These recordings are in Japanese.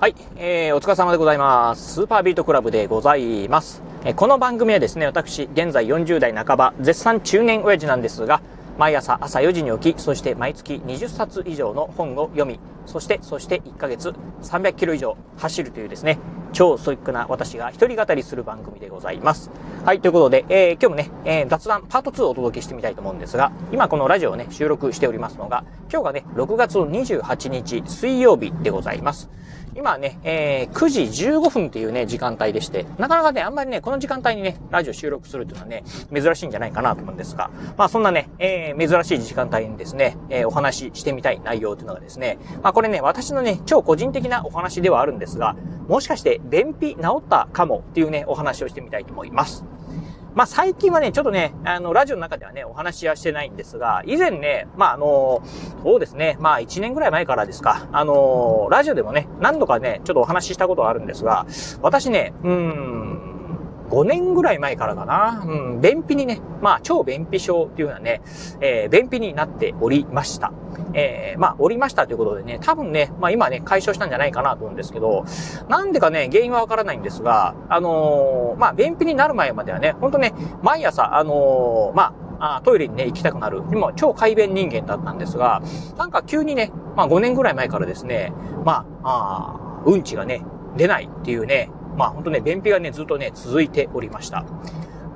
はい、えー、お疲れ様でございます。スーパービートクラブでございます。えー、この番組はですね、私、現在40代半ば、絶賛中年親父なんですが、毎朝朝4時に起き、そして毎月20冊以上の本を読み、そして、そして1ヶ月300キロ以上走るというですね、超ストイックな私が一人語りする番組でございます。はい、ということで、えー、今日もね、えー、雑談パート2をお届けしてみたいと思うんですが、今このラジオをね、収録しておりますのが、今日がね、6月28日水曜日でございます。今ね、えー、9時15分っていうね、時間帯でして、なかなかね、あんまりね、この時間帯にね、ラジオ収録するっていうのはね、珍しいんじゃないかなと思うんですが、まあそんなね、えー、珍しい時間帯にですね、えー、お話ししてみたい内容というのがですね、まあこれね、私のね、超個人的なお話ではあるんですが、もしかして便秘治ったかもっていうね、お話をしてみたいと思います。まあ、最近はね、ちょっとね、あの、ラジオの中ではね、お話はしてないんですが、以前ね、まあ、あの、そうですね、まあ、1年ぐらい前からですか、あの、ラジオでもね、何度かね、ちょっとお話ししたことがあるんですが、私ね、うーん、5年ぐらい前からかな、うん、便秘にね、まあ、超便秘症っていうのはね、えー、便秘になっておりました。えー、まあ、おりましたということでね、多分ね、まあ今ね、解消したんじゃないかなと思うんですけど、なんでかね、原因はわからないんですが、あのー、まあ、便秘になる前まではね、ほんとね、毎朝、あのー、まあ、あトイレにね、行きたくなる。今、超快便人間だったんですが、なんか急にね、まあ5年ぐらい前からですね、まあ、あうんちがね、出ないっていうね、まあ本当ね、便秘がね、ずっとね、続いておりました。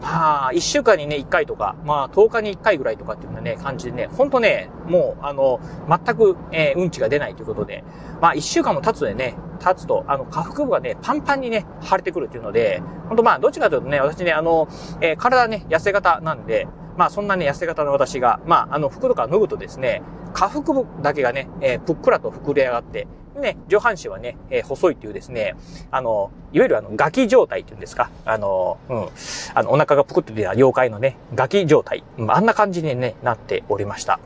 まあ、一週間にね、一回とか、まあ、10日に一回ぐらいとかっていうようなね、感じでね、ほんとね、もう、あの、全く、えー、うんちが出ないということで、まあ、一週間も経つでね、経つと、あの、下腹部がね、パンパンにね、腫れてくるっていうので、ほんとまあ、どっちかというとね、私ね、あの、えー、体ね、痩せ型なんで、まあ、そんなね、痩せ方の私が、まあ、あの、服とか脱ぐとですね、下腹部だけがね、えー、ぷっくらと膨れ上がって、ね、上半身はね、えー、細いっていうですね、あの、いわゆるあの、ガキ状態っていうんですか、あの、うん、あの、お腹がぷくって出た妖怪のね、ガキ状態、うん、あんな感じにね、なっておりました。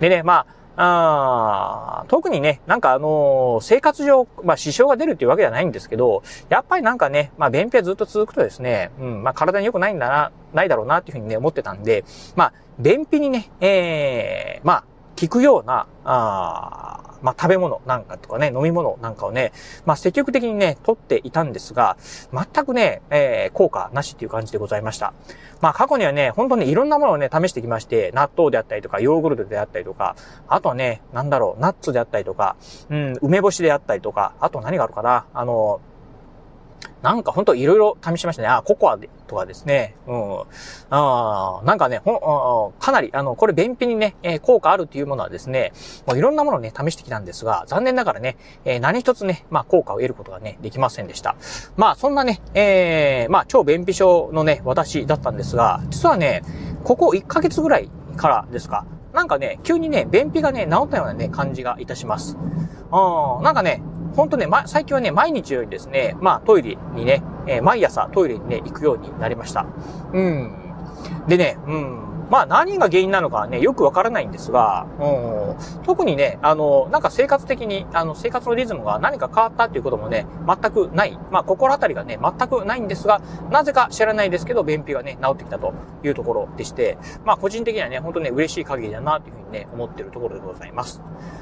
でね、まあ、あ特にね、なんかあのー、生活上、まあ支障が出るっていうわけじゃないんですけど、やっぱりなんかね、まあ便秘はずっと続くとですね、うん、まあ体に良くないんだな、ないだろうなっていうふうにね、思ってたんで、まあ、便秘にね、ええー、まあ、効くような、あまあ、食べ物なんかとかね、飲み物なんかをね、まあ、積極的にね、取っていたんですが、全くね、えー、効果なしっていう感じでございました。まあ、過去にはね、本当にいろんなものをね、試してきまして、納豆であったりとか、ヨーグルトであったりとか、あとはね、なんだろう、ナッツであったりとか、うん、梅干しであったりとか、あと何があるかな、あの、なんかほんといろいろ試しましたね。あ、ココアとかですね。うん。あなんかね、ほん、かなり、あの、これ便秘にね、えー、効果あるっていうものはですね、もういろんなものをね、試してきたんですが、残念ながらね、えー、何一つね、まあ、効果を得ることがね、できませんでした。まあ、そんなね、えー、まあ、超便秘症のね、私だったんですが、実はね、ここ1ヶ月ぐらいからですか、なんかね、急にね、便秘がね、治ったようなね、感じがいたします。うん、なんかね、本当ね、ま、最近はね、毎日よりですね、まあトイレにね、えー、毎朝トイレにね、行くようになりました。うん。でね、うん。まあ何が原因なのかはね、よくわからないんですが、うん、特にね、あの、なんか生活的に、あの、生活のリズムが何か変わったっていうこともね、全くない。まあ心当たりがね、全くないんですが、なぜか知らないですけど、便秘がね、治ってきたというところでして、まあ個人的にはね、本当ね、嬉しい限りだなというふうにね、思ってるところでございます。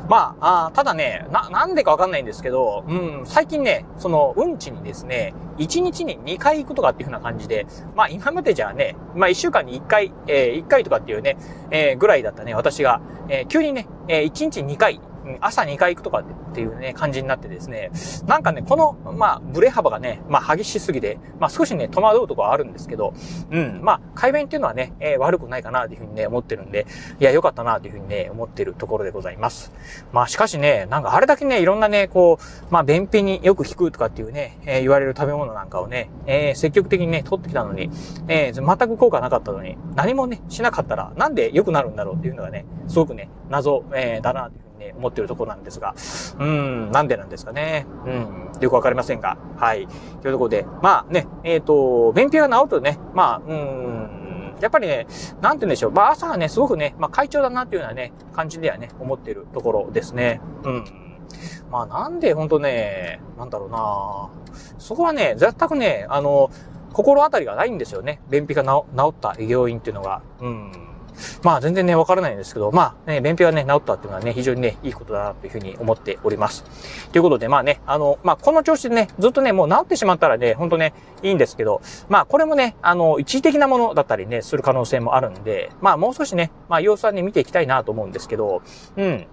まあ、あただね、な、なんでかわかんないんですけど、うん、最近ね、その、うんちにですね、1日に2回行くとかっていう風な感じで、まあ今までじゃあね、まあ1週間に1回、えー、1回とかっていうね、えー、ぐらいだったね、私が、えー、急にね、えー、1日2回、朝2回行くとかっていうね、感じになってですね、なんかね、この、まあ、ブレ幅がね、まあ、激しすぎて、まあ、少しね、戸惑うとこはあるんですけど、うん、まあ、改便っていうのはね、えー、悪くないかなというふうにね、思ってるんで、いや、良かったなというふうにね、思ってるところでございます。まあ、しかしね、なんかあれだけね、いろんなね、こう、まあ、便秘によく効くとかっていうね、えー、言われる食べ物なんかをね、えー、積極的にね、取ってきたのに、えー、全く効果なかったのに、何もね、しなかったら、なんで良くなるんだろうっていうのがね、すごくね、謎、えー、だなというね、思ってるところなんですが、うん、なんでなんですかね。うん、よくわかりませんが、はい。というところで、まあね、えっ、ー、と、便秘が治るとね、まあ、うん、やっぱりね、なんて言うんでしょう。まあ朝はね、すごくね、まあ快調だなっていうようなね、感じではね、思ってるところですね。うん。まあなんでほんとね、なんだろうなそこはね、全くね、あの、心当たりがないんですよね。便秘が治った原因っていうのが。うん。まあ全然ね、わからないんですけど、まあね、便秘がね、治ったっていうのはね、非常にね、いいことだなというふうに思っております。ということで、まあね、あの、まあこの調子でね、ずっとね、もう治ってしまったらね、ほんとね、いいんですけど、まあこれもね、あの、一時的なものだったりね、する可能性もあるんで、まあもう少しね、まあ様子はね、見ていきたいなと思うんですけど、うん。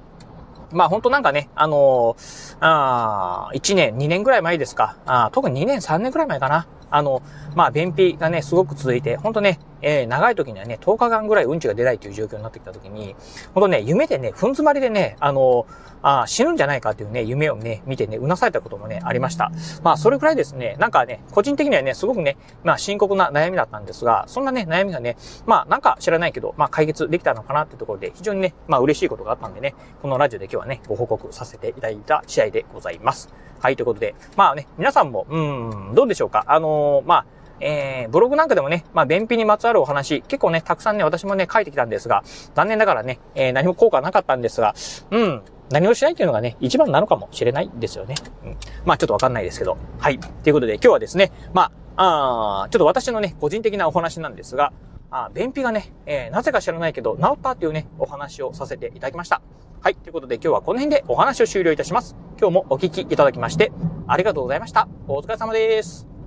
まあ本当なんかね、あのー、あ1年、2年ぐらい前ですか。あ特に2年、3年ぐらい前かな。あの、まあ、便秘がね、すごく続いて、ほんとね、えー、長い時にはね、10日間ぐらいうんちが出ないという状況になってきた時に、ほんとね、夢でね、ふん詰まりでね、あの、あ死ぬんじゃないかというね、夢をね、見てね、うなされたこともね、ありました。まあ、それくらいですね、なんかね、個人的にはね、すごくね、まあ、深刻な悩みだったんですが、そんなね、悩みがね、まあ、なんか知らないけど、まあ、解決できたのかなっていうところで、非常にね、まあ、嬉しいことがあったんでね、このラジオで今日はね、ご報告させていただいた試合でございます。はい、ということで、まあね、皆さんも、うん、どうでしょうか？あのー、まあ、えー、ブログなんかでもね、まあ、便秘にまつわるお話、結構ね、たくさんね、私もね、書いてきたんですが、残念ながらね、えー、何も効果なかったんですが、うん、何もしないっていうのがね、一番なのかもしれないですよね。うん。まあ、ちょっとわかんないですけど。はい。ということで、今日はですね、まあ、あちょっと私のね、個人的なお話なんですが、あ便秘がね、えー、なぜか知らないけど、治ったっていうね、お話をさせていただきました。はい。ということで今日はこの辺でお話を終了いたします。今日もお聞きいただきまして、ありがとうございました。お疲れ様です。